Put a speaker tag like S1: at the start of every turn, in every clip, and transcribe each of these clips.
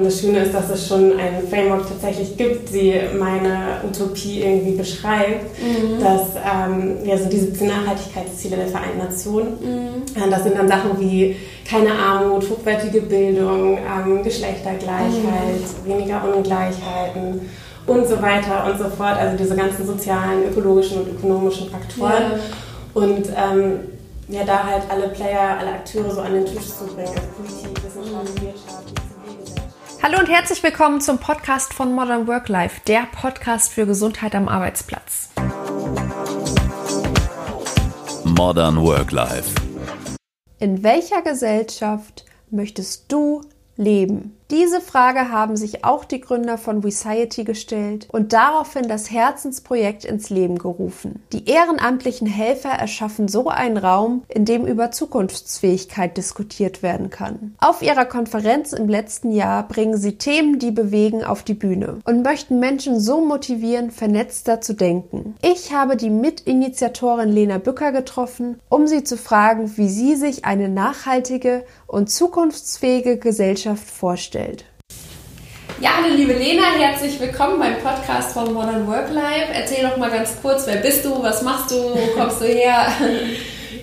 S1: Das Schöne ist, dass es schon ein Framework tatsächlich gibt, die meine Utopie irgendwie beschreibt, mhm. dass ähm, ja, so diese 17 Nachhaltigkeitsziele der Vereinten Nationen, mhm. das sind dann Sachen wie keine Armut, hochwertige Bildung, ähm, Geschlechtergleichheit, mhm. weniger Ungleichheiten und so weiter und so fort, also diese ganzen sozialen, ökologischen und ökonomischen Faktoren. Ja. Und ähm, ja, da halt alle Player, alle Akteure so an den Tisch zu bringen, also Politik, Wissenschaft, mhm. Wirtschaft,
S2: Hallo und herzlich willkommen zum Podcast von Modern Work Life, der Podcast für Gesundheit am Arbeitsplatz.
S3: Modern Work Life.
S2: In welcher Gesellschaft möchtest du leben? Diese Frage haben sich auch die Gründer von WeSciety gestellt und daraufhin das Herzensprojekt ins Leben gerufen. Die ehrenamtlichen Helfer erschaffen so einen Raum, in dem über Zukunftsfähigkeit diskutiert werden kann. Auf ihrer Konferenz im letzten Jahr bringen sie Themen, die bewegen, auf die Bühne und möchten Menschen so motivieren, vernetzter zu denken. Ich habe die Mitinitiatorin Lena Bücker getroffen, um sie zu fragen, wie sie sich eine nachhaltige und zukunftsfähige Gesellschaft vorstellt vorstellt.
S4: Ja, hallo liebe Lena, herzlich willkommen beim Podcast von Modern Work Life. Erzähl doch mal ganz kurz, wer bist du, was machst du, wo kommst du her?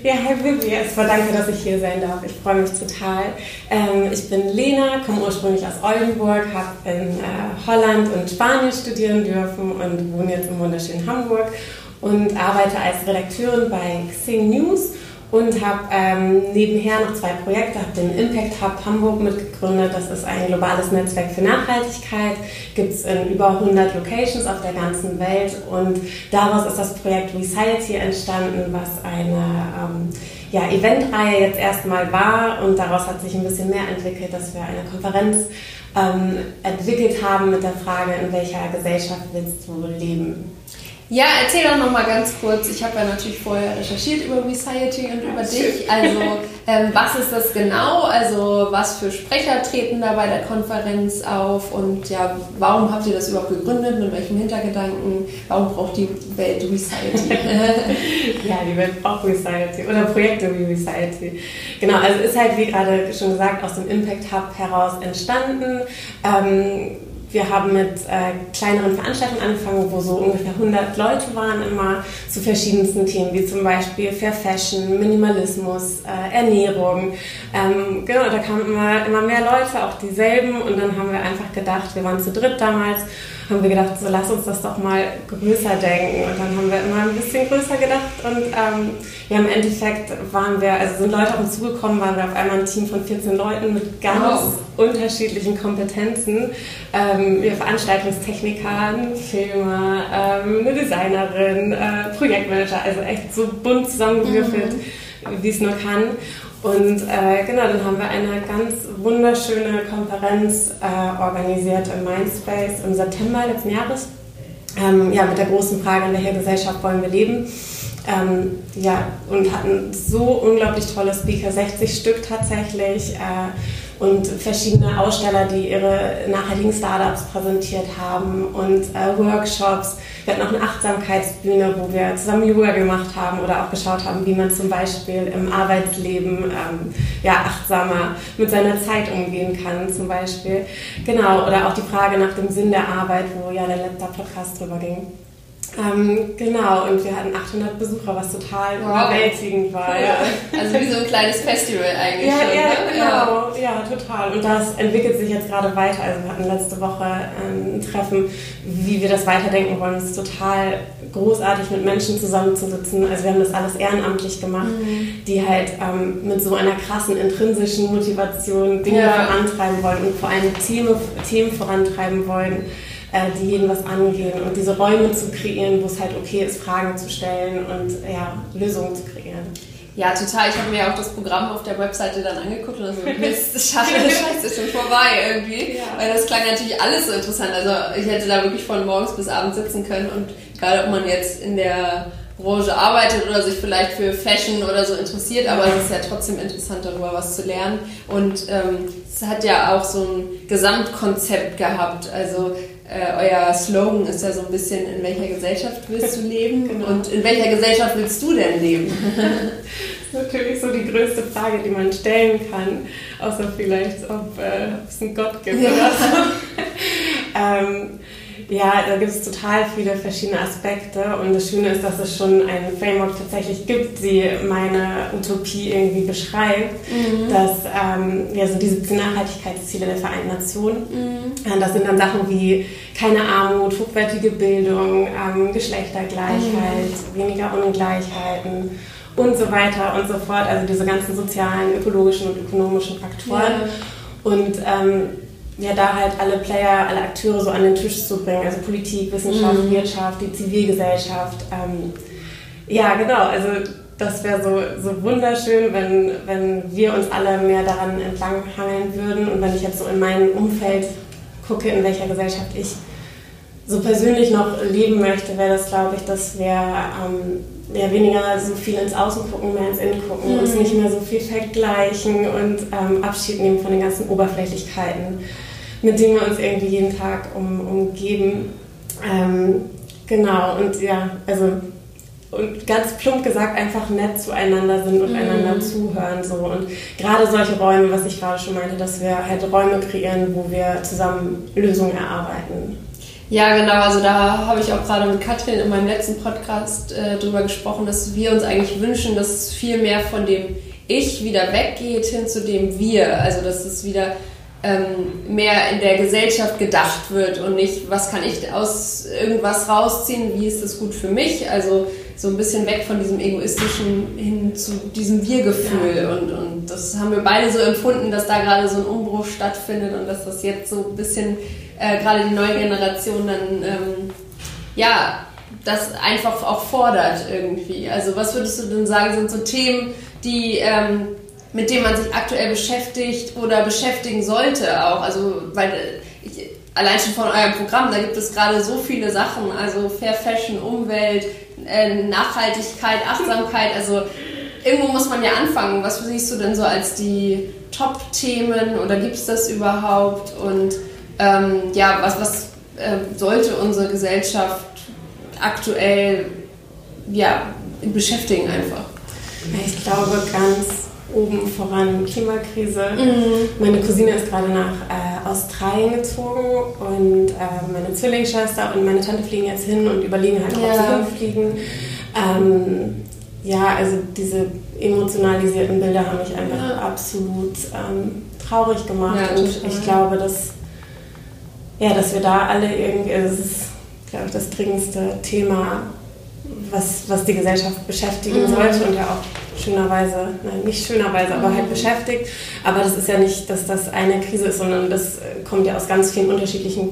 S1: Ja, hi Vivi, erstmal danke, dass ich hier sein darf. Ich freue mich total. Ähm, ich bin Lena, komme ursprünglich aus Oldenburg, habe in äh, Holland und Spanien studieren dürfen und wohne jetzt im wunderschönen Hamburg und arbeite als Redakteurin bei Xing News und habe ähm, nebenher noch zwei Projekte, habe den Impact Hub Hamburg mitgegründet. Das ist ein globales Netzwerk für Nachhaltigkeit, gibt es in über 100 Locations auf der ganzen Welt und daraus ist das Projekt Resociety entstanden, was eine ähm, ja, Eventreihe jetzt erstmal war und daraus hat sich ein bisschen mehr entwickelt, dass wir eine Konferenz ähm, entwickelt haben mit der Frage, in welcher Gesellschaft willst du leben.
S4: Ja, erzähl doch noch mal ganz kurz. Ich habe ja natürlich vorher recherchiert über Resociety und über dich. Also, ähm, was ist das genau? Also, was für Sprecher treten da bei der Konferenz auf? Und ja, warum habt ihr das überhaupt gegründet? Mit welchem Hintergedanken? Warum braucht die Welt Resociety?
S1: ja, die Welt braucht Resociety oder Projekte wie Resociety. Genau, also ist halt, wie gerade schon gesagt, aus dem Impact Hub heraus entstanden. Ähm, wir haben mit äh, kleineren Veranstaltungen angefangen, wo so ungefähr 100 Leute waren immer zu verschiedensten Themen, wie zum Beispiel Fair Fashion, Minimalismus, äh, Ernährung. Ähm, genau, da kamen immer, immer mehr Leute, auch dieselben. Und dann haben wir einfach gedacht, wir waren zu dritt damals, haben wir gedacht, so lass uns das doch mal größer denken. Und dann haben wir immer ein bisschen größer gedacht. Und ähm, ja, im Endeffekt waren wir, also sind Leute auf uns zugekommen, waren wir auf einmal ein Team von 14 Leuten mit ganz wow. unterschiedlichen Kompetenzen. Ähm, wir Veranstaltungstechniker, Filmer, ähm, eine Designerin, äh, Projektmanager, also echt so bunt zusammengewürfelt, mhm. wie es nur kann. Und äh, genau, dann haben wir eine ganz wunderschöne Konferenz äh, organisiert im Mindspace im September letzten Jahres. Ähm, ja, mit der großen Frage, in welcher Gesellschaft wollen wir leben? Ähm, ja, und hatten so unglaublich tolle Speaker, 60 Stück tatsächlich. Äh, und verschiedene Aussteller, die ihre nachhaltigen Startups präsentiert haben und äh, Workshops. Wir hatten auch eine Achtsamkeitsbühne, wo wir zusammen Yoga gemacht haben oder auch geschaut haben, wie man zum Beispiel im Arbeitsleben ähm, ja, achtsamer mit seiner Zeit umgehen kann, zum Beispiel. Genau, oder auch die Frage nach dem Sinn der Arbeit, wo ja der letzte Podcast drüber ging. Ähm, genau, und wir hatten 800 Besucher, was total wow. überwältigend war. Ja.
S4: Also wie so ein kleines Festival eigentlich.
S1: Ja, schon, ja, ne? genau, ja. ja. total. Und das entwickelt sich jetzt gerade weiter. Also wir hatten letzte Woche ähm, ein Treffen, wie wir das weiterdenken wollen. Es ist total großartig, mit Menschen zusammenzusitzen. Also wir haben das alles ehrenamtlich gemacht, mhm. die halt ähm, mit so einer krassen intrinsischen Motivation Dinge ja. vorantreiben wollen und vor allem Themen, Themen vorantreiben wollen die jeden was angehen und diese Räume zu kreieren, wo es halt okay ist, Fragen zu stellen und ja, Lösungen zu kreieren.
S4: Ja, total. Ich habe mir ja auch das Programm auf der Webseite dann angeguckt und so, Mist, schade, scheiße, ist schon vorbei irgendwie. Ja. Weil das klang natürlich alles so interessant. Also ich hätte da wirklich von morgens bis abends sitzen können und egal, ob man jetzt in der Branche arbeitet oder sich vielleicht für Fashion oder so interessiert, aber es ist ja trotzdem interessant, darüber was zu lernen. Und ähm, es hat ja auch so ein Gesamtkonzept gehabt. Also äh, euer Slogan ist ja so ein bisschen, in welcher Gesellschaft willst du leben genau. und in welcher Gesellschaft willst du denn leben?
S1: natürlich so die größte Frage, die man stellen kann, außer vielleicht, ob, äh, ob es einen Gott gibt ja. oder so. ähm, ja, da gibt es total viele verschiedene Aspekte und das Schöne ist, dass es schon ein Framework tatsächlich gibt, die meine Utopie irgendwie beschreibt, mhm. dass ähm, ja, so diese Nachhaltigkeitsziele der Vereinten Nationen, mhm. Äh, das sind dann Sachen wie keine Armut, hochwertige Bildung, ähm, Geschlechtergleichheit, mhm. weniger Ungleichheiten und so weiter und so fort, also diese ganzen sozialen, ökologischen und ökonomischen Faktoren. Ja. Und ähm, ja, da halt alle Player, alle Akteure so an den Tisch zu bringen, also Politik, Wissenschaft, mhm. Wirtschaft, die Zivilgesellschaft. Ähm, ja, genau, also das wäre so, so wunderschön, wenn, wenn wir uns alle mehr daran entlanghangeln würden und wenn ich jetzt so in meinem Umfeld gucke, in welcher Gesellschaft ich so persönlich noch leben möchte, wäre das, glaube ich, dass wir ähm, ja, weniger so viel ins Außen gucken, mehr ins Innen gucken, mhm. uns nicht mehr so viel vergleichen und ähm, Abschied nehmen von den ganzen Oberflächlichkeiten mit denen wir uns irgendwie jeden Tag um, umgeben. Ähm, genau, und ja, also und ganz plump gesagt einfach nett zueinander sind und mhm. einander zuhören. So. Und gerade solche Räume, was ich gerade schon meinte, dass wir halt Räume kreieren, wo wir zusammen Lösungen erarbeiten.
S4: Ja, genau. Also da habe ich auch gerade mit Katrin in meinem letzten Podcast äh, drüber gesprochen, dass wir uns eigentlich wünschen, dass viel mehr von dem Ich wieder weggeht hin zu dem Wir. Also dass es wieder ähm, mehr in der Gesellschaft gedacht wird und nicht, was kann ich aus irgendwas rausziehen, wie ist das gut für mich. Also so ein bisschen weg von diesem egoistischen hin zu diesem Wir-Gefühl. Ja. Und, und das haben wir beide so empfunden, dass da gerade so ein Umbruch stattfindet und dass das jetzt so ein bisschen äh, gerade die neue Generation dann, ähm, ja, das einfach auch fordert irgendwie. Also was würdest du denn sagen, sind so Themen, die... Ähm, mit dem man sich aktuell beschäftigt oder beschäftigen sollte auch. Also, weil ich, allein schon von eurem Programm, da gibt es gerade so viele Sachen, also Fair Fashion, Umwelt, äh, Nachhaltigkeit, Achtsamkeit, also irgendwo muss man ja anfangen. Was siehst du denn so als die Top-Themen oder gibt es das überhaupt? Und ähm, ja, was, was äh, sollte unsere Gesellschaft aktuell ja, beschäftigen einfach?
S1: Ich glaube, ganz oben voran Klimakrise. Mhm. Meine Cousine ist gerade nach äh, Australien gezogen und äh, meine Zwillingsschwester und meine Tante fliegen jetzt hin und überlegen halt, ob ja. sie hinfliegen. Ähm, ja, also diese emotionalisierten Bilder haben mich einfach ja. absolut ähm, traurig gemacht. Ja, und ich glaube, dass, ja, dass wir da alle irgendwie, also das ist, glaube ich, das dringendste Thema, was, was die Gesellschaft beschäftigen mhm. sollte und ja auch schönerweise, nein, nicht schönerweise, aber halt mhm. beschäftigt. Aber das ist ja nicht, dass das eine Krise ist, sondern das kommt ja aus ganz vielen unterschiedlichen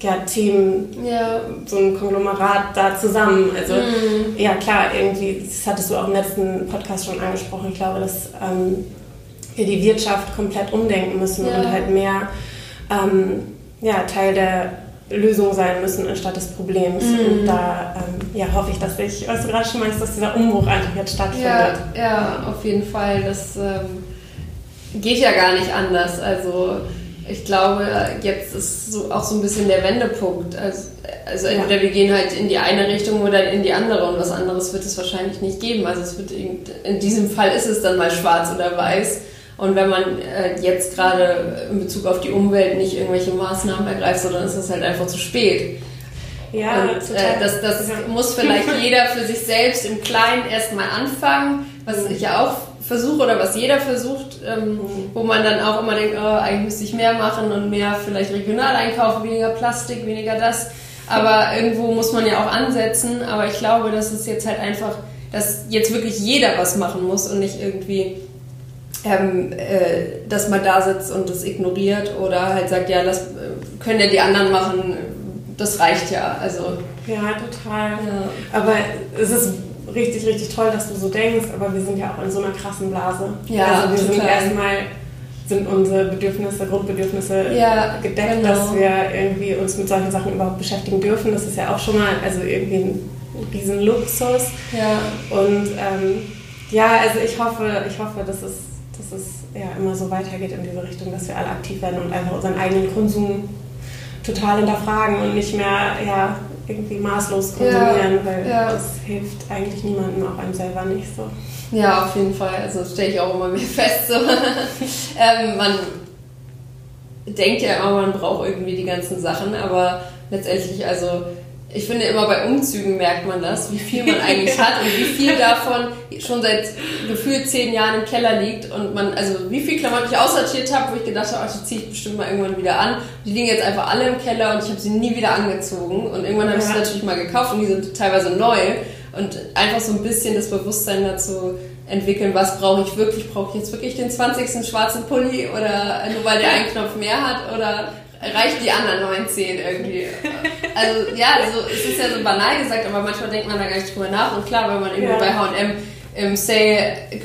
S1: ja, Themen, ja. so ein Konglomerat da zusammen. Also mhm. ja klar, irgendwie, das hattest du auch im letzten Podcast schon angesprochen, ich glaube, dass ähm, wir die Wirtschaft komplett umdenken müssen ja. und halt mehr ähm, ja, Teil der Lösung sein müssen anstatt des Problems. Mhm. Und da ähm, ja, hoffe ich, dass ich, was du gerade schon meinst, dass dieser Umbruch einfach jetzt stattfindet.
S4: Ja, ja auf jeden Fall. Das ähm, geht ja gar nicht anders. Also ich glaube, jetzt ist so auch so ein bisschen der Wendepunkt. Also, also entweder ja. wir gehen halt in die eine Richtung oder in die andere und was anderes wird es wahrscheinlich nicht geben. Also es wird in diesem Fall ist es dann mal schwarz oder weiß. Und wenn man äh, jetzt gerade in Bezug auf die Umwelt nicht irgendwelche Maßnahmen ergreift, sondern ist es halt einfach zu spät. Ja, und, äh, das, das ja. muss vielleicht jeder für sich selbst im Kleinen erstmal anfangen, was ich ja auch versuche oder was jeder versucht, ähm, mhm. wo man dann auch immer denkt, oh, eigentlich müsste ich mehr machen und mehr vielleicht regional einkaufen, weniger Plastik, weniger das. Aber irgendwo muss man ja auch ansetzen. Aber ich glaube, dass es jetzt halt einfach, dass jetzt wirklich jeder was machen muss und nicht irgendwie ähm, äh, dass man da sitzt und das ignoriert oder halt sagt, ja, das äh, können ja die anderen machen, das reicht ja. Also,
S1: ja, total. Ja. Aber es ist richtig, richtig toll, dass du so denkst, aber wir sind ja auch in so einer krassen Blase. Ja, also wir total. sind erstmal sind unsere Bedürfnisse, Grundbedürfnisse ja, gedeckt, genau. dass wir irgendwie uns mit solchen Sachen überhaupt beschäftigen dürfen. Das ist ja auch schon mal also irgendwie ein riesen Luxus. Ja. Und ähm, ja, also ich hoffe, ich hoffe, dass es dass es ja immer so weitergeht in diese Richtung, dass wir alle aktiv werden und einfach unseren eigenen Konsum total hinterfragen und nicht mehr ja, irgendwie maßlos konsumieren,
S4: Ja,
S1: weil
S4: ja.
S1: das hilft eigentlich niemandem, auch einem selber nicht so.
S4: Ja, auf jeden Fall. Also stelle ich auch immer mehr fest. So. ähm, man denkt ja immer, man braucht irgendwie die ganzen Sachen, aber letztendlich, also ich finde immer bei Umzügen merkt man das, wie viel man eigentlich hat und wie viel davon schon seit gefühlt zehn Jahren im Keller liegt und man, also wie viel Klamotten ich aussortiert habe, wo ich gedacht habe, ach, die ziehe ich bestimmt mal irgendwann wieder an. Die liegen jetzt einfach alle im Keller und ich habe sie nie wieder angezogen und irgendwann habe ich sie natürlich mal gekauft und die sind teilweise neu und einfach so ein bisschen das Bewusstsein dazu entwickeln, was brauche ich wirklich, brauche ich jetzt wirklich den 20. schwarzen Pulli oder nur weil der einen Knopf mehr hat oder reichen die anderen 19 irgendwie? Also ja, also, es ist ja so banal gesagt, aber manchmal denkt man da gar nicht drüber nach und klar, wenn man irgendwie
S1: Ja.
S4: bei H&M im Sale, äh,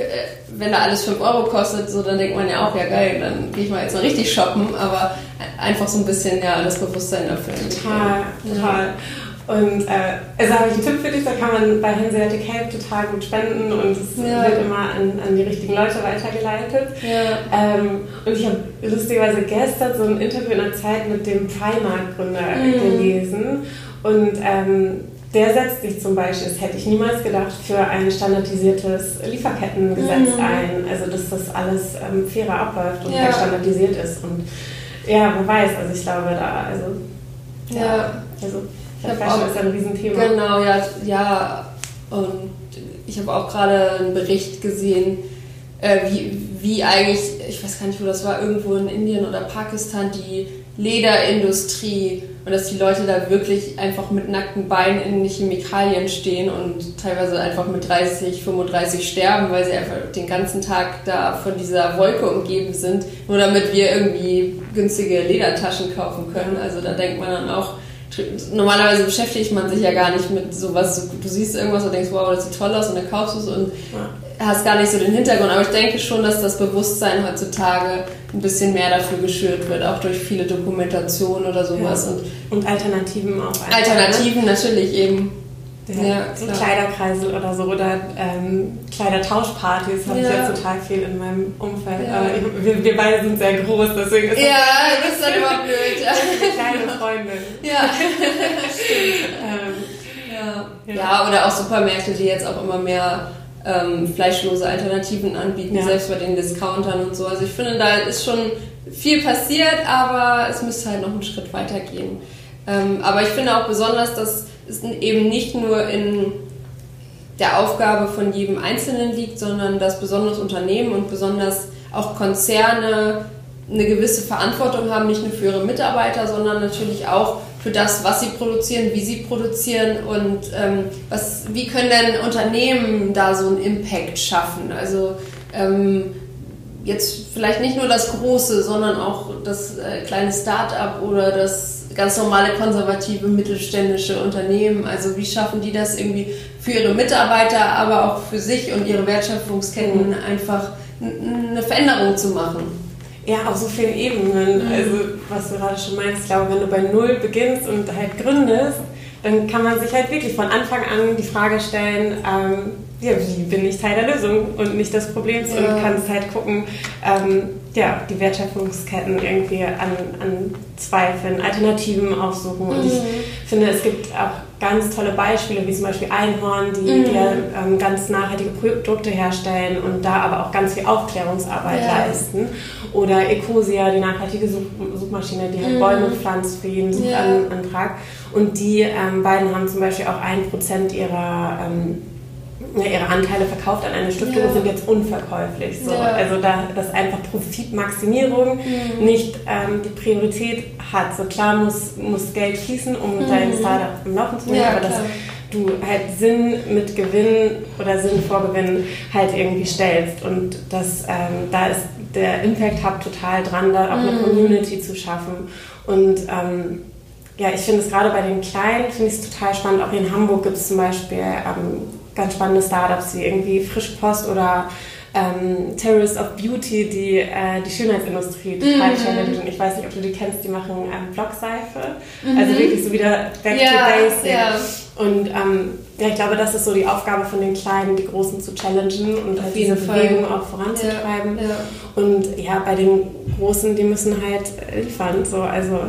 S4: wenn da alles 5 Euro kostet, so dann denkt man ja auch, ja geil, dann gehe ich mal jetzt mal richtig shoppen, aber einfach so ein bisschen ja das Bewusstsein dafür
S1: Total, total. Und äh, also habe ich einen Tipp für dich, da kann man bei Hanseatic Help total gut spenden und es
S4: Ja.
S1: wird immer an, an die richtigen Leute weitergeleitet.
S4: Ja.
S1: Ähm, und ich habe lustigerweise gestern so ein Interview in der Zeit mit dem Primark-Gründer
S4: Mhm.
S1: gelesen und ähm, der setzt sich zum Beispiel, das hätte ich niemals gedacht, für ein standardisiertes Lieferkettengesetz
S4: Mhm.
S1: ein. Also dass das alles ähm, fairer abläuft und
S4: Ja.
S1: standardisiert ist. Und ja, wer weiß, also ich glaube da, also
S4: Ja.
S1: also
S4: Ich hab
S1: Fashion
S4: auch-
S1: ist ein Riesenthema.
S4: Genau, ja, ja. Und ich habe auch gerade einen Bericht gesehen, äh, wie, wie eigentlich, ich weiß gar nicht, wo das war, irgendwo in Indien oder Pakistan, die Lederindustrie und dass die Leute da wirklich einfach mit nackten Beinen in die Chemikalien stehen und teilweise einfach mit 30, 35 sterben, weil sie einfach den ganzen Tag da von dieser Wolke umgeben sind, nur damit wir irgendwie günstige Ledertaschen kaufen können. Also da denkt man dann auch, normalerweise beschäftigt man sich ja gar nicht mit sowas. Du siehst irgendwas und denkst, wow, das sieht toll aus und dann kaufst du es und hast gar nicht so den Hintergrund. Aber ich denke schon, dass das Bewusstsein heutzutage ein bisschen mehr dafür geschürt wird, auch durch viele Dokumentationen oder sowas. Und
S1: Und Alternativen auch. einfach,
S4: Alternativen natürlich eben.
S1: Ne?
S4: Ja,
S1: so
S4: klar.
S1: Kleiderkreisel oder so oder ähm, Kleidertauschpartys habe ich
S4: Ja.
S1: total viel in meinem Umfeld.
S4: Ja.
S1: Ich, wir, wir beide sind sehr groß, deswegen ist
S4: Ja, das ist dann immer blöd.
S1: kleine Freundin.
S4: Ja.
S1: Ähm,
S4: Ja.
S1: Ja.
S4: ja, oder auch Supermärkte, die jetzt auch immer mehr ähm, fleischlose Alternativen anbieten,
S1: Ja.
S4: selbst bei den Discountern und so. Also ich finde, da ist schon viel passiert, aber es müsste halt noch einen Schritt weiter gehen. Ähm, aber ich finde auch besonders, dass eben nicht nur in der Aufgabe von jedem Einzelnen liegt, sondern dass besonders Unternehmen und besonders auch Konzerne eine gewisse Verantwortung haben, nicht nur für ihre Mitarbeiter, sondern natürlich auch für das, was sie produzieren, wie sie produzieren und ähm, was, wie können denn Unternehmen da so einen Impact schaffen? Also ähm, jetzt vielleicht nicht nur das große, sondern auch das äh, kleine Start-up oder das ganz normale konservative mittelständische Unternehmen. Also wie schaffen die das irgendwie für ihre Mitarbeiter, aber auch für sich und ihre Wertschöpfungsketten einfach n- eine Veränderung zu machen?
S1: Ja, auf so vielen Ebenen.
S4: Mhm.
S1: Also, was du gerade schon meinst, ich glaube, wenn du bei Null beginnst und halt gründest, dann kann man sich halt wirklich von Anfang an die Frage stellen, ähm, ja, wie bin ich Teil der Lösung und nicht des Problems
S4: Ja.
S1: und kannst halt gucken, ähm, ja, die Wertschöpfungsketten irgendwie an, an Zweifeln, Alternativen aufsuchen. Und ich finde, es gibt auch ganz tolle Beispiele, wie zum Beispiel Einhorn, die,
S4: Mhm.
S1: ja, ähm, ganz nachhaltige Produkte herstellen und da aber auch ganz viel Aufklärungsarbeit
S4: Ja.
S1: leisten. Oder Ecosia, die nachhaltige Such Suchmaschine, die halt
S4: Mhm.
S1: Bäume pflanzt für jeden
S4: Ja.
S1: Suchantrag. Und die ähm, beiden haben zum Beispiel auch ein Prozent ihrer, ähm, ja, ihre Anteile verkauft an eine Stiftung
S4: Ja.
S1: sind jetzt unverkäuflich. So.
S4: Ja.
S1: Also da das einfach Profitmaximierung
S4: Mhm.
S1: nicht ähm, die Priorität hat. So klar muss, muss Geld fließen, um dein Startup am Laufen zu halten,
S4: Mhm.
S1: Aber dass
S4: klar.
S1: du halt Sinn mit Gewinn oder Sinn vor Gewinn halt irgendwie stellst. Und das, ähm, da ist der Impact Hub total dran, da auch eine
S4: Mhm.
S1: Community zu schaffen. Und ähm, ja, ich finde es gerade bei den Kleinen, finde ich es total spannend. Auch in Hamburg gibt es zum Beispiel ähm, ganz spannende Startups wie irgendwie Frischpost oder ähm, Terrorists of Beauty, die äh, die Schönheitsindustrie total
S4: Mhm.
S1: challengen. Ich weiß nicht, ob du die kennst, die machen ähm, Blockseife. Also wirklich so wieder back
S4: Mhm. Ja,
S1: to basic.
S4: ja.
S1: Und ähm, ja, ich glaube, das ist so die Aufgabe von den Kleinen, die Großen zu challengen und halt diese
S4: Fall.
S1: Bewegung auch voranzutreiben.
S4: Ja, ja.
S1: Und ja, bei den Großen, die müssen halt liefern. So, also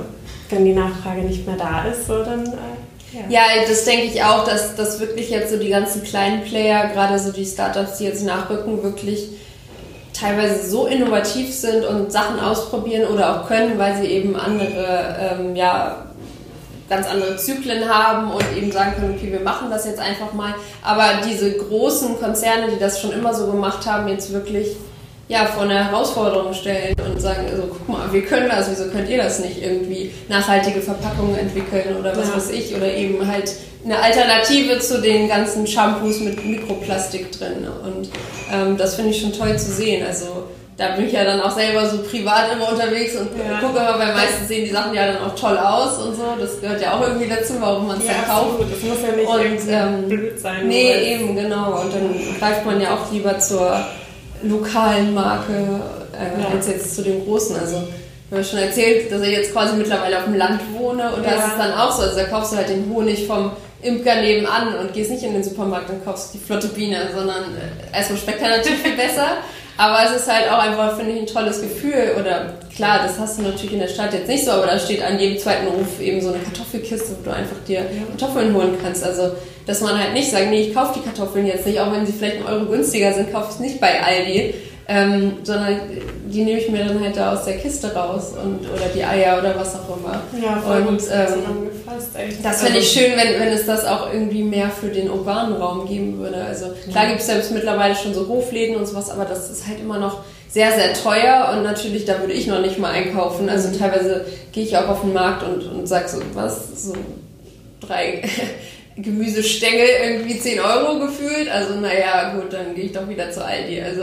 S1: wenn die Nachfrage nicht mehr da ist, so dann äh,
S4: Ja, ja das denke ich auch, dass, dass wirklich jetzt so die ganzen kleinen Player, gerade so die Startups, die jetzt nachrücken, wirklich teilweise so innovativ sind und Sachen ausprobieren oder auch können, weil sie eben andere, ähm, ja, ganz andere Zyklen haben und eben sagen können, okay, wir machen das jetzt einfach mal. Aber diese großen Konzerne, die das schon immer so gemacht haben, jetzt wirklich ja, vor eine Herausforderung stellen und sagen, also guck mal, wir können das, wieso könnt ihr das nicht irgendwie nachhaltige Verpackungen entwickeln oder was ja. weiß ich oder eben halt eine Alternative zu den ganzen Shampoos mit Mikroplastik drin und ähm, das finde ich schon toll zu sehen, also da bin ich ja dann auch selber so privat immer unterwegs und ja. gucke immer, weil meistens sehen die Sachen ja dann auch toll aus und so. Das gehört ja auch irgendwie dazu, warum man es ja, dann kauft.
S1: Das muss ja nicht und, ähm, blöd sein.
S4: Nee, eben, genau. Und dann greift man ja auch lieber zur lokalen Marke äh, ja. als jetzt zu dem großen. Also ich habe schon erzählt, dass ich jetzt quasi mittlerweile auf dem Land wohne und ja. da ist es dann auch so. Also da kaufst du halt den Honig vom Imker nebenan und gehst nicht in den Supermarkt und kaufst die flotte Biene, sondern äh, erstmal schmeckt er natürlich viel besser. Aber es ist halt auch einfach, finde ich, ein tolles Gefühl. Oder klar, das hast du natürlich in der Stadt jetzt nicht so, aber da steht an jedem zweiten Ruf eben so eine Kartoffelkiste, wo du einfach dir Kartoffeln holen kannst. Also, dass man halt nicht sagt, nee, ich kaufe die Kartoffeln jetzt nicht, auch wenn sie vielleicht einen Euro günstiger sind, kaufe ich es nicht bei Aldi. Ähm, sondern die nehme ich mir dann halt da aus der Kiste raus und oder die Eier oder was auch immer.
S1: Ja, voll und, ähm,
S4: echt. Das fände ich schön, wenn, wenn es das auch irgendwie mehr für den urbanen Raum geben würde. Also klar ja. gibt es selbst mittlerweile schon so Hofläden und sowas, aber das ist halt immer noch sehr, sehr teuer und natürlich, da würde ich noch nicht mal einkaufen. Also mhm. teilweise gehe ich auch auf den Markt und, und sage so, was, so drei Gemüsestängel irgendwie 10 Euro gefühlt. Also naja, gut, dann gehe ich doch wieder zu Aldi. Also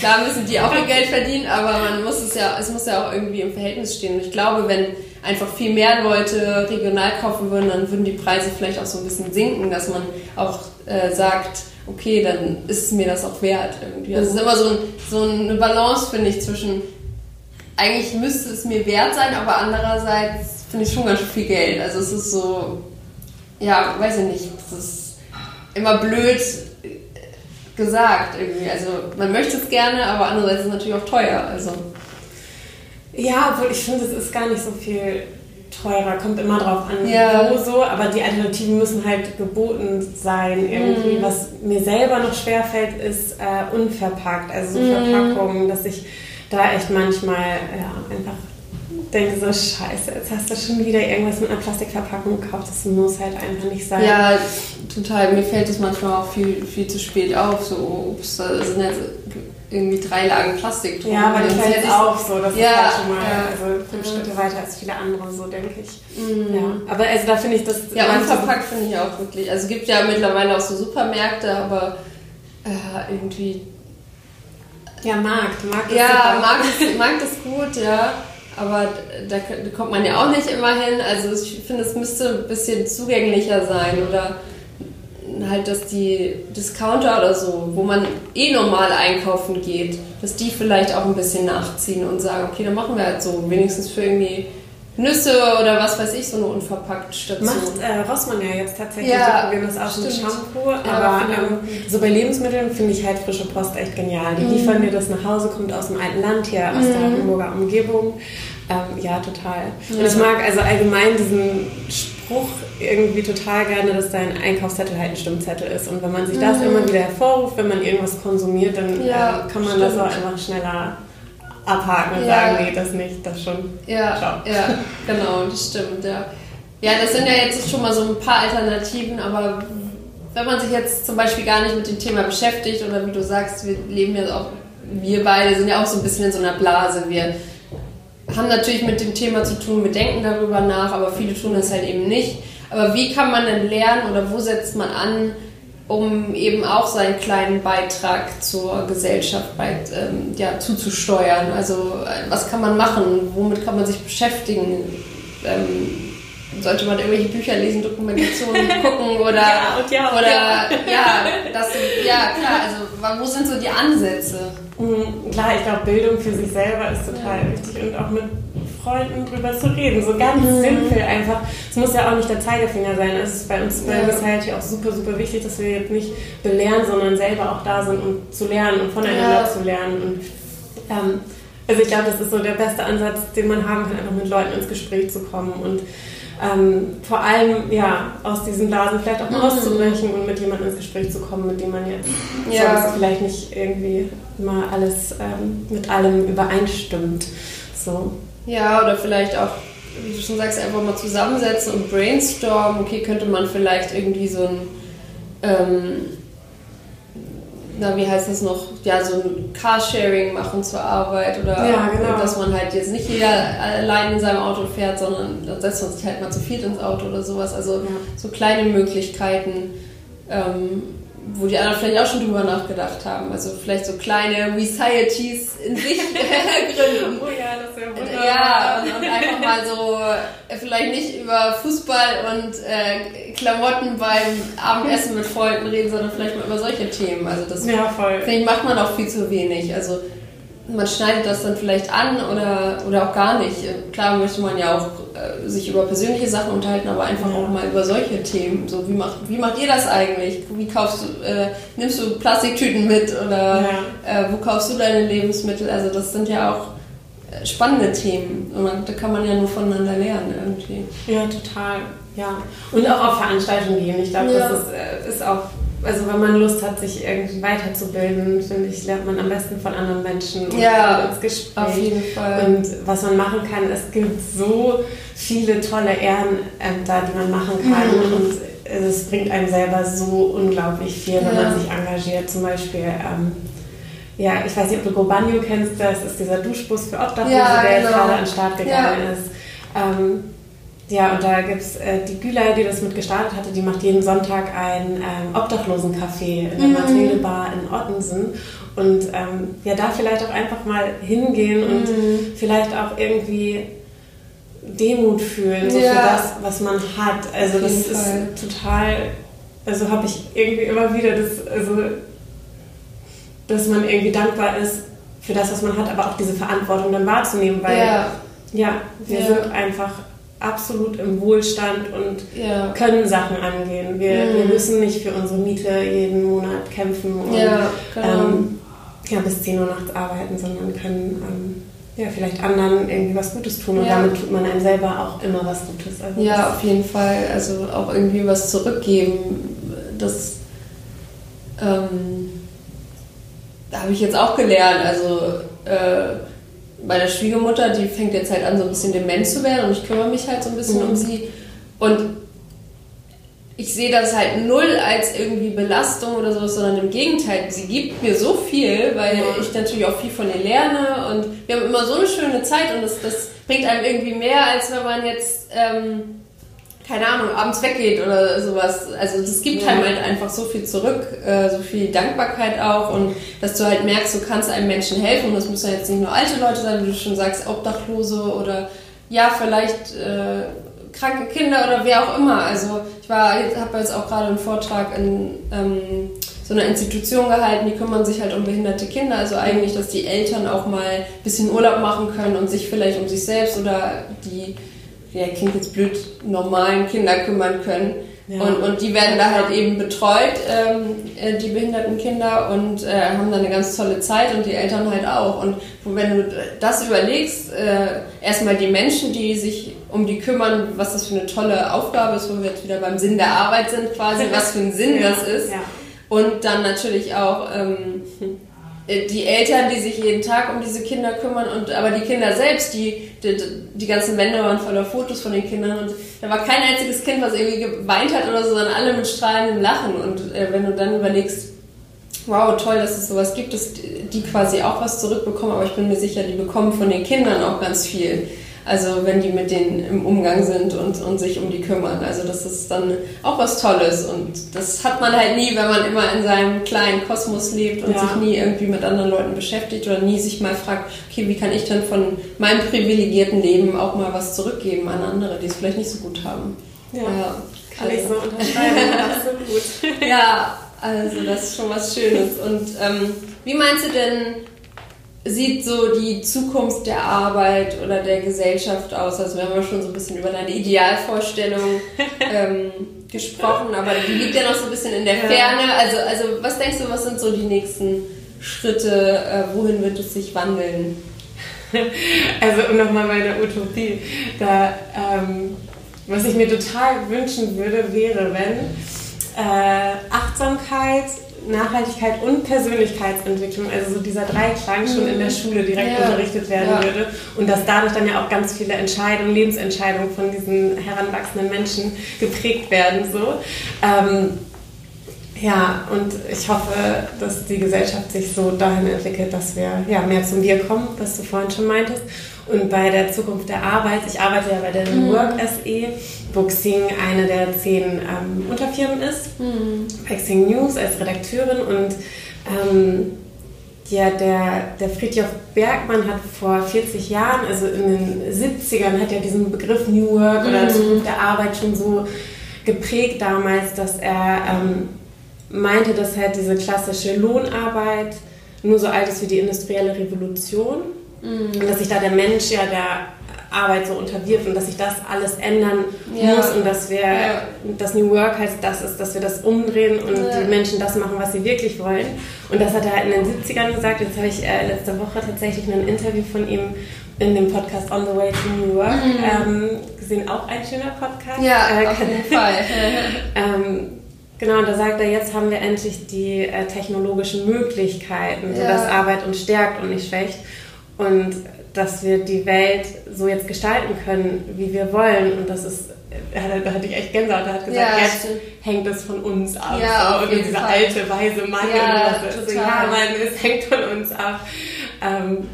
S4: Klar müssen die auch ihr Geld verdienen, aber man muss es ja, es muss ja auch irgendwie im Verhältnis stehen. Und ich glaube, wenn einfach viel mehr Leute regional kaufen würden, dann würden die Preise vielleicht auch so ein bisschen sinken, dass man auch äh, sagt, okay, dann ist mir das auch wert irgendwie. Also es ist immer so, ein, so eine Balance, finde ich, zwischen eigentlich müsste es mir wert sein, aber andererseits finde ich schon ganz schön viel Geld. Also es ist so, ja, weiß ich nicht, es ist immer blöd, gesagt irgendwie. Also man möchte es gerne, aber andererseits ist es natürlich auch teuer. Also.
S1: Ja, obwohl ich finde, es ist gar nicht so viel teurer, kommt immer drauf an, ja. wo so, aber die Alternativen müssen halt geboten sein irgendwie. Mm. Was mir selber noch schwerfällt, ist äh, unverpackt, also so mm. Verpackungen, dass ich da echt manchmal ja, einfach denke so, scheiße, jetzt hast du schon wieder irgendwas mit einer Plastikverpackung gekauft. Das muss halt einfach nicht sein.
S4: Ja, total. Mir fällt das manchmal auch viel, viel zu spät auf. So, ups, da sind jetzt irgendwie drei Lagen Plastik
S1: drin. Ja, aber das fällt jetzt auch so. Das ja, ist halt schon mal ja, also fünf ja. Schritte weiter als viele andere, so denke ich. Mhm. Ja, aber also da finde ich das...
S4: Ja, unverpackt finde ich auch wirklich. Also es gibt ja mittlerweile auch so Supermärkte, aber äh, irgendwie...
S1: Ja, Markt. Markt
S4: ist ja, Markt ist, Markt ist gut, ja aber da kommt man ja auch nicht immer hin. Also ich finde, es müsste ein bisschen zugänglicher sein oder halt, dass die Discounter oder so, wo man eh normal einkaufen geht, dass die vielleicht auch ein bisschen nachziehen und sagen, okay, dann machen wir halt so, wenigstens für irgendwie Nüsse oder was weiß ich, so eine unverpackt Station.
S1: Macht äh, Rossmann ja jetzt tatsächlich, ja, probieren das auch mit Shampoo, aber ähm, so bei Lebensmitteln finde ich halt frische Post echt genial. Die mhm. liefern dir das nach Hause, kommt aus dem alten Land hier, aus mhm. der Hamburger Umgebung. Ähm, ja, total. Ja. Und ich mag also allgemein diesen Spruch irgendwie total gerne, dass dein Einkaufszettel halt ein Stimmzettel ist. Und wenn man sich das mhm. immer wieder hervorruft, wenn man irgendwas konsumiert, dann ja, äh, kann man stimmt. das auch einfach schneller abhaken und ja. sagen, nee, das nicht, das schon.
S4: Ja, Ciao. ja, genau, das stimmt, ja. Ja, das sind ja jetzt schon mal so ein paar Alternativen, aber wenn man sich jetzt zum Beispiel gar nicht mit dem Thema beschäftigt oder wie du sagst, wir leben ja auch, wir beide sind ja auch so ein bisschen in so einer Blase. Wir haben natürlich mit dem Thema zu tun, wir denken darüber nach, aber viele tun das halt eben nicht. Aber wie kann man denn lernen oder wo setzt man an, um eben auch seinen kleinen Beitrag zur Gesellschaft bei, ähm, ja, zuzusteuern? Also äh, was kann man machen? Womit kann man sich beschäftigen? Ähm, sollte man irgendwelche Bücher lesen, Dokumentationen gucken oder
S1: ja, und ja,
S4: oder ja. ja, das, ja klar, also wo sind so die Ansätze?
S1: Mhm, klar, ich glaube, Bildung für sich selber ist total ja. wichtig und auch mit Freunden drüber zu reden. So ganz mhm. simpel einfach. Es muss ja auch nicht der Zeigefinger sein. Es ist bei uns bei ja. Society auch super, super wichtig, dass wir jetzt nicht belehren, sondern selber auch da sind, um zu lernen und voneinander ja. zu lernen. Und ähm, also ich glaube, das ist so der beste Ansatz, den man haben kann, einfach mit Leuten ins Gespräch zu kommen und ähm, vor allem ja aus diesen Blasen vielleicht auch mal mhm. auszubrechen und mit jemandem ins Gespräch zu kommen, mit dem man jetzt ja. sonst vielleicht nicht irgendwie immer alles ähm, mit allem übereinstimmt. So.
S4: Ja, oder vielleicht auch, wie du schon sagst, einfach mal zusammensetzen und brainstormen. Okay, könnte man vielleicht irgendwie so ein ähm, na, wie heißt das noch, ja, so ein Carsharing machen zur Arbeit oder
S1: ja, genau.
S4: dass man halt jetzt nicht jeder allein in seinem Auto fährt, sondern dann setzt man sich halt mal zu viel ins Auto oder sowas. Also ja. so kleine Möglichkeiten, ähm, wo die anderen vielleicht auch schon drüber nachgedacht haben. Also vielleicht so kleine Recieties in sich gründen.
S1: Oh ja, das wäre wunderbar.
S4: Ja, und, und, einfach mal so, äh, vielleicht nicht über Fußball und äh, Klamotten beim Abendessen mit Freunden reden, sondern vielleicht mal über solche Themen. Also das
S1: ja, voll.
S4: finde ich, macht man auch viel zu wenig. Also man schneidet das dann vielleicht an oder, oder auch gar nicht. Klar möchte man ja auch äh, sich über persönliche Sachen unterhalten, aber einfach ja. auch mal über solche Themen. So, wie macht, wie macht ihr das eigentlich? Wie kaufst du, äh, nimmst du Plastiktüten mit oder ja. äh, wo kaufst du deine Lebensmittel? Also das sind ja auch äh, spannende Themen und man, da kann man ja nur voneinander lernen irgendwie.
S1: Ja, total. Ja. Und auch auf Veranstaltungen gehen. Ich glaube, ja. das ist, äh, ist auch also wenn man Lust hat, sich irgendwie weiterzubilden, finde ich, lernt man am besten von anderen Menschen
S4: und ja,
S1: ins Gespräch.
S4: Auf jeden Fall.
S1: Und was man machen kann, es gibt so viele tolle Ehrenämter, die man machen kann. Mhm. Und es bringt einem selber so unglaublich viel, wenn ja. man sich engagiert. Zum Beispiel, ähm, ja, ich weiß nicht, ob du Gobanio kennst, das ist dieser Duschbus für Obdachlose, ja, der genau. jetzt gerade an den Start gegangen ist. Ähm, ja, und da gibt es äh, die Gülay, die das mit gestartet hatte, die macht jeden Sonntag ein ähm, Obdachlosencafé in der mhm. Mathilde Bar in Ottensen. Und ähm, ja, da vielleicht auch einfach mal hingehen und mhm. vielleicht auch irgendwie Demut fühlen ja. für das, was man hat. Also Auf das ist Fall. total, also habe ich irgendwie immer wieder das, also dass man irgendwie dankbar ist für das, was man hat, aber auch diese Verantwortung dann wahrzunehmen, weil ja, ja wir ja. sind einfach absolut im Wohlstand und ja. können Sachen angehen. Wir, mhm. wir, müssen nicht für unsere Miete jeden Monat kämpfen und ja, genau. ähm, ja, bis 10 Uhr nachts arbeiten, sondern können ähm, ja, vielleicht anderen irgendwie was Gutes tun und ja. damit tut man einem selber auch immer was Gutes.
S4: Also ja, auf jeden Fall. Also auch irgendwie was zurückgeben. Das ähm, habe ich jetzt auch gelernt. Also äh, bei der Schwiegermutter, die fängt jetzt halt an, so ein bisschen dement zu werden und ich kümmere mich halt so ein bisschen mhm. um sie. Und ich sehe das halt null als irgendwie Belastung oder sowas, sondern im Gegenteil, sie gibt mir so viel, weil ich natürlich auch viel von ihr lerne und wir haben immer so eine schöne Zeit und das, das bringt einem irgendwie mehr, als wenn man jetzt ähm, keine Ahnung, abends weggeht oder sowas. Also das gibt ja. halt einfach so viel zurück, äh, so viel Dankbarkeit auch und dass du halt merkst, du kannst einem Menschen helfen und das müssen ja jetzt nicht nur alte Leute sein, wie du schon sagst, Obdachlose oder ja, vielleicht äh, kranke Kinder oder wer auch immer. Also ich war, habe jetzt auch gerade einen Vortrag in ähm, so einer Institution gehalten, die kümmern sich halt um behinderte Kinder. Also eigentlich, dass die Eltern auch mal ein bisschen Urlaub machen können und sich vielleicht um sich selbst oder die ja, klingt jetzt blöd, normalen Kinder kümmern können. Ja. Und, und die werden da halt eben betreut, ähm, äh, die behinderten Kinder, und äh, haben da eine ganz tolle Zeit und die Eltern halt auch. Und wenn du das überlegst, äh, erstmal die Menschen, die sich um die kümmern, was das für eine tolle Aufgabe ist, wo wir jetzt wieder beim Sinn der Arbeit sind quasi, was für ein Sinn ja. das ist. Ja. Und dann natürlich auch ähm, äh, die Eltern, die sich jeden Tag um diese Kinder kümmern und aber die Kinder selbst, die, die, die ganzen Wände waren voller Fotos von den Kindern und da war kein einziges Kind, was irgendwie geweint hat oder so, sondern alle mit strahlendem Lachen und äh, wenn du dann überlegst, wow, toll, dass es sowas gibt, dass die quasi auch was zurückbekommen, aber ich bin mir sicher, die bekommen von den Kindern auch ganz viel. Also wenn die mit denen im Umgang sind und, und sich um die kümmern. Also das ist dann auch was Tolles. Und das hat man halt nie, wenn man immer in seinem kleinen Kosmos lebt und ja. sich nie irgendwie mit anderen Leuten beschäftigt oder nie sich mal fragt, okay, wie kann ich denn von meinem privilegierten Leben auch mal was zurückgeben an andere, die es vielleicht nicht so gut haben.
S1: Ja, ja kann ich so unterschreiben, absolut.
S4: ja, also das ist schon was Schönes. Und ähm, wie meinst du denn, sieht so die Zukunft der Arbeit oder der Gesellschaft aus? Also wir haben ja schon so ein bisschen über deine Idealvorstellung ähm, gesprochen, aber die liegt ja noch so ein bisschen in der Ferne. Also, also was denkst du, was sind so die nächsten Schritte? Äh, wohin wird es sich wandeln?
S1: Also nochmal meine Utopie, da ähm, was ich mir total wünschen würde, wäre, wenn äh, Achtsamkeit, Nachhaltigkeit und Persönlichkeitsentwicklung, also so dieser Dreiklang schon in der mhm. Schule direkt ja. unterrichtet werden ja. würde und dass dadurch dann ja auch ganz viele Entscheidungen, Lebensentscheidungen von diesen heranwachsenden Menschen geprägt werden. So. Ähm, ja, und ich hoffe, dass die Gesellschaft sich so dahin entwickelt, dass wir ja, mehr zum Wir kommen, was du vorhin schon meintest. Und bei der Zukunft der Arbeit, ich arbeite ja bei der mhm. Work SE, wo Xing eine der zehn ähm, Unterfirmen ist, mhm. bei Xing News als Redakteurin und ähm, ja, der, der Friedhof Bergmann hat vor 40 Jahren, also in den 70ern, hat ja diesen Begriff New Work oder mhm. Zukunft der Arbeit schon so geprägt damals, dass er ähm, meinte, dass halt diese klassische Lohnarbeit nur so alt ist wie die industrielle Revolution mhm. und dass sich da der Mensch ja der Arbeit so unterwirft und dass sich das alles ändern ja. muss und dass wir ja. das New Work heißt das ist, dass wir das umdrehen und ja. die Menschen das machen, was sie wirklich wollen. Und das hat er halt in den 70ern gesagt. Jetzt habe ich äh, letzte Woche tatsächlich ein Interview von ihm in dem Podcast On the Way to New Work mhm. ähm, gesehen. Auch ein schöner Podcast.
S4: Ja, äh, auf jeden Fall.
S1: ähm, Genau, da sagt er, jetzt haben wir endlich die äh, technologischen Möglichkeiten, ja. sodass Arbeit uns stärkt und nicht schwächt. Und dass wir die Welt so jetzt gestalten können, wie wir wollen. Und das ist, da hatte ich echt Gänsehaut, da hat gesagt, ja, jetzt stimmt. hängt es von uns ab.
S4: Ja.
S1: Und dieser Fall. alte, weise Mann.
S4: Ja,
S1: und so, ja, Mann, es hängt von uns ab. Ähm,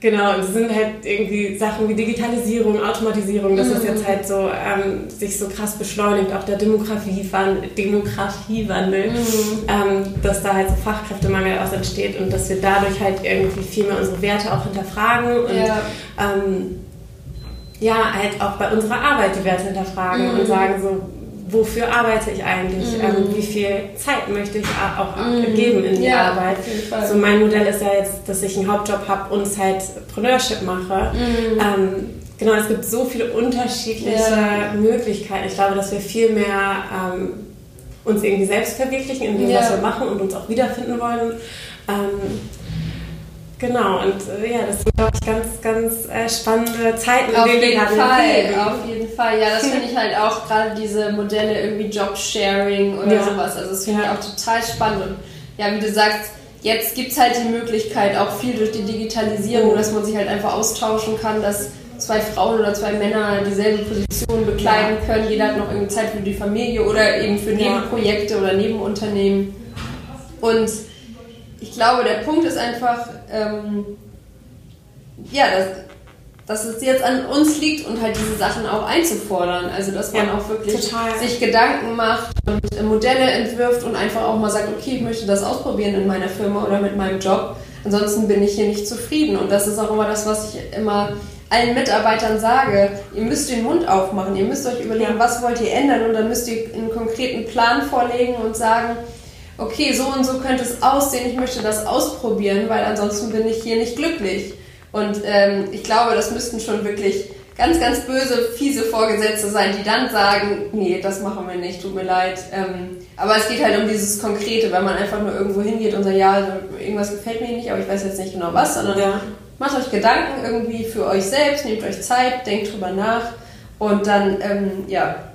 S1: Genau, und es sind halt irgendwie Sachen wie Digitalisierung, Automatisierung, dass mhm. es jetzt halt so ähm, sich so krass beschleunigt, auch der Demografiewandel, Demografiewandel mhm. ähm, dass da halt so Fachkräftemangel aus entsteht und dass wir dadurch halt irgendwie viel mehr unsere Werte auch hinterfragen und ja, ähm, ja halt auch bei unserer Arbeit die Werte hinterfragen mhm. und sagen so, wofür arbeite ich eigentlich? Mhm. Ähm, wie viel Zeit möchte ich auch mhm. geben in die ja, Arbeit? So mein Modell ist ja jetzt, dass ich einen Hauptjob habe und Zeitpreneurship mache. Mhm. Ähm, genau, es gibt so viele unterschiedliche ja. Möglichkeiten. Ich glaube, dass wir viel mehr ähm, uns irgendwie selbst verwirklichen in dem, ja. was wir machen und uns auch wiederfinden wollen. Genau, und äh, ja, das sind, glaube ich, ganz, ganz äh, spannende Zeiten.
S4: Auf jeden Fall, auf jeden Fall. Ja, das finde ich halt auch gerade diese Modelle irgendwie Job-Sharing oder ja. sowas. Also das finde ja. ich auch total spannend. Und ja, wie du sagst, jetzt gibt es halt die Möglichkeit, auch viel durch die Digitalisierung, mhm. dass man sich halt einfach austauschen kann, dass zwei Frauen oder zwei Männer dieselbe Position bekleiden ja. können. Jeder hat noch irgendwie Zeit für die Familie oder eben für Nebenprojekte oder Nebenunternehmen. Und ich glaube, der Punkt ist einfach, ähm, ja, dass, dass es jetzt an uns liegt und halt diese Sachen auch einzufordern. Also, dass man ja, auch wirklich total. sich Gedanken macht und Modelle entwirft und einfach auch mal sagt, okay, ich möchte das ausprobieren in meiner Firma oder mit meinem Job. Ansonsten bin ich hier nicht zufrieden. Und das ist auch immer das, was ich immer allen Mitarbeitern sage, ihr müsst den Mund aufmachen, ihr müsst euch überlegen, ja. was wollt ihr ändern und dann müsst ihr einen konkreten Plan vorlegen und sagen, okay, so und so könnte es aussehen, ich möchte das ausprobieren, weil ansonsten bin ich hier nicht glücklich. Und ähm, ich glaube, das müssten schon wirklich ganz, ganz böse, fiese Vorgesetzte sein, die dann sagen, nee, das machen wir nicht, tut mir leid. Ähm, aber es geht halt um dieses Konkrete, wenn man einfach nur irgendwo hingeht und sagt, ja, irgendwas gefällt mir nicht, aber ich weiß jetzt nicht genau was, sondern ja. macht euch Gedanken irgendwie für euch selbst, nehmt euch Zeit, denkt drüber nach und dann, ähm, ja,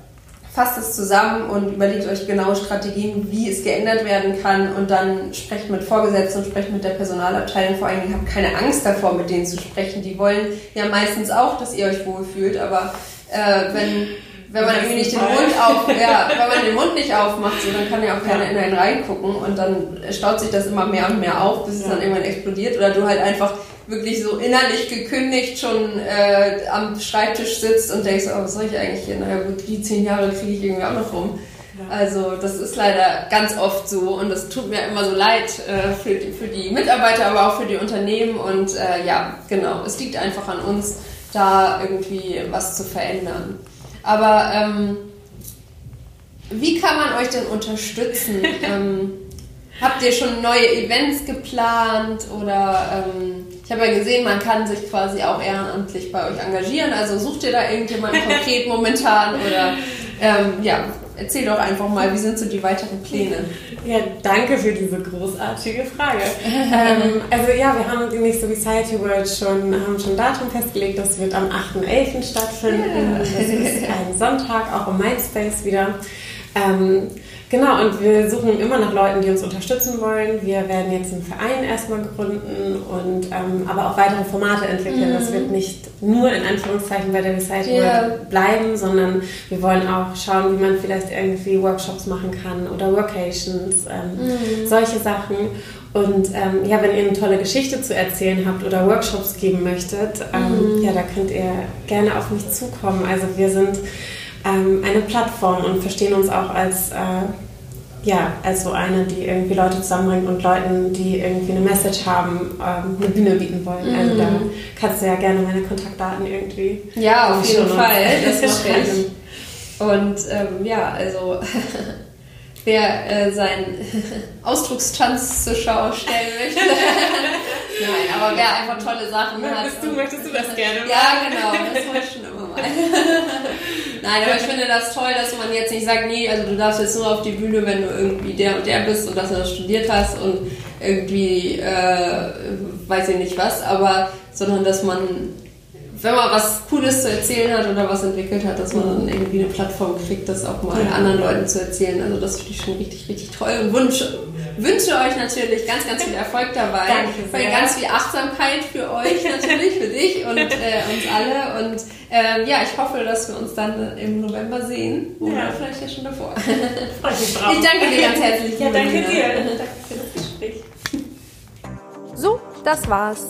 S4: fasst es zusammen und überlegt euch genau Strategien, wie es geändert werden kann und dann sprecht mit Vorgesetzten und sprecht mit der Personalabteilung. Vor allem habt keine Angst davor, mit denen zu sprechen. Die wollen ja meistens auch, dass ihr euch wohlfühlt, aber äh, wenn wenn man irgendwie nicht den Mund auf, ja, wenn man den Mund nicht aufmacht, so, dann kann ja auch keiner in einen reingucken und dann staut sich das immer mehr und mehr auf, bis es dann irgendwann explodiert oder du halt einfach wirklich so innerlich gekündigt schon äh, am Schreibtisch sitzt und denkst, oh, was soll ich eigentlich hier? Naja gut, die zehn Jahre kriege ich irgendwie auch noch rum. Ja. Also das ist leider ganz oft so und das tut mir immer so leid äh, für, die, für die Mitarbeiter, aber auch für die Unternehmen und äh, ja, genau, es liegt einfach an uns, da irgendwie was zu verändern. Aber ähm, wie kann man euch denn unterstützen? ähm, habt ihr schon neue Events geplant oder ähm, ich habe ja gesehen, man kann sich quasi auch ehrenamtlich bei euch engagieren. Also sucht ihr da irgendjemanden konkret momentan oder ähm, ja, erzähl doch einfach mal, wie sind so die weiteren Pläne?
S1: Ja, danke für diese großartige Frage. ähm, also ja, wir haben die nächste Society World schon, haben schon Datum festgelegt, das wird am 8.11. stattfinden. Yeah. Das ist ein Sonntag, auch im Mindspace wieder. Ähm, Genau, und wir suchen immer nach Leuten, die uns unterstützen wollen. Wir werden jetzt einen Verein erstmal gründen und ähm, aber auch weitere Formate entwickeln. Mhm. Das wird nicht nur in Anführungszeichen bei der Recycling yeah. bleiben, sondern wir wollen auch schauen, wie man vielleicht irgendwie Workshops machen kann oder Workations, ähm, mhm. solche Sachen. Und ähm, ja, wenn ihr eine tolle Geschichte zu erzählen habt oder Workshops geben möchtet, ähm, mhm. ja, da könnt ihr gerne auf mich zukommen. Also wir sind ähm, eine Plattform und verstehen uns auch als, äh, ja, als so eine, die irgendwie Leute zusammenbringt und Leuten, die irgendwie eine Message haben, ähm, eine Bühne bieten wollen. Mhm. Also da kannst du ja gerne meine Kontaktdaten irgendwie.
S4: Ja, auf jeden Fall, das mache ich. Und ähm, ja, also wer äh, seinen Ausdruckstanz zur Schau stellen möchte. Nein, aber wer einfach tolle Sachen
S1: möchtest
S4: hat.
S1: Du, möchtest du das gerne
S4: machen? Ja, genau, das wollte ich schon immer Nein, aber ich finde das toll, dass man jetzt nicht sagt, nee, also du darfst jetzt nur auf die Bühne, wenn du irgendwie der und der bist und dass du das studiert hast und irgendwie, äh, weiß ich nicht was, aber, sondern dass man wenn man was Cooles zu erzählen hat oder was entwickelt hat, dass man dann irgendwie eine Plattform kriegt, das auch mal anderen Leuten zu erzählen. Also das finde ich schon richtig, richtig toll und wünsche, wünsche euch natürlich ganz, ganz viel Erfolg dabei.
S1: Danke sehr.
S4: Ganz viel Achtsamkeit für euch natürlich, für dich und äh, uns alle. Und ähm, ja, ich hoffe, dass wir uns dann im November sehen oder ja. vielleicht ja schon davor.
S1: Ich,
S4: ich danke dir ganz herzlich.
S1: Ja, danke dir. Danke für das Gespräch.
S2: So, das war's.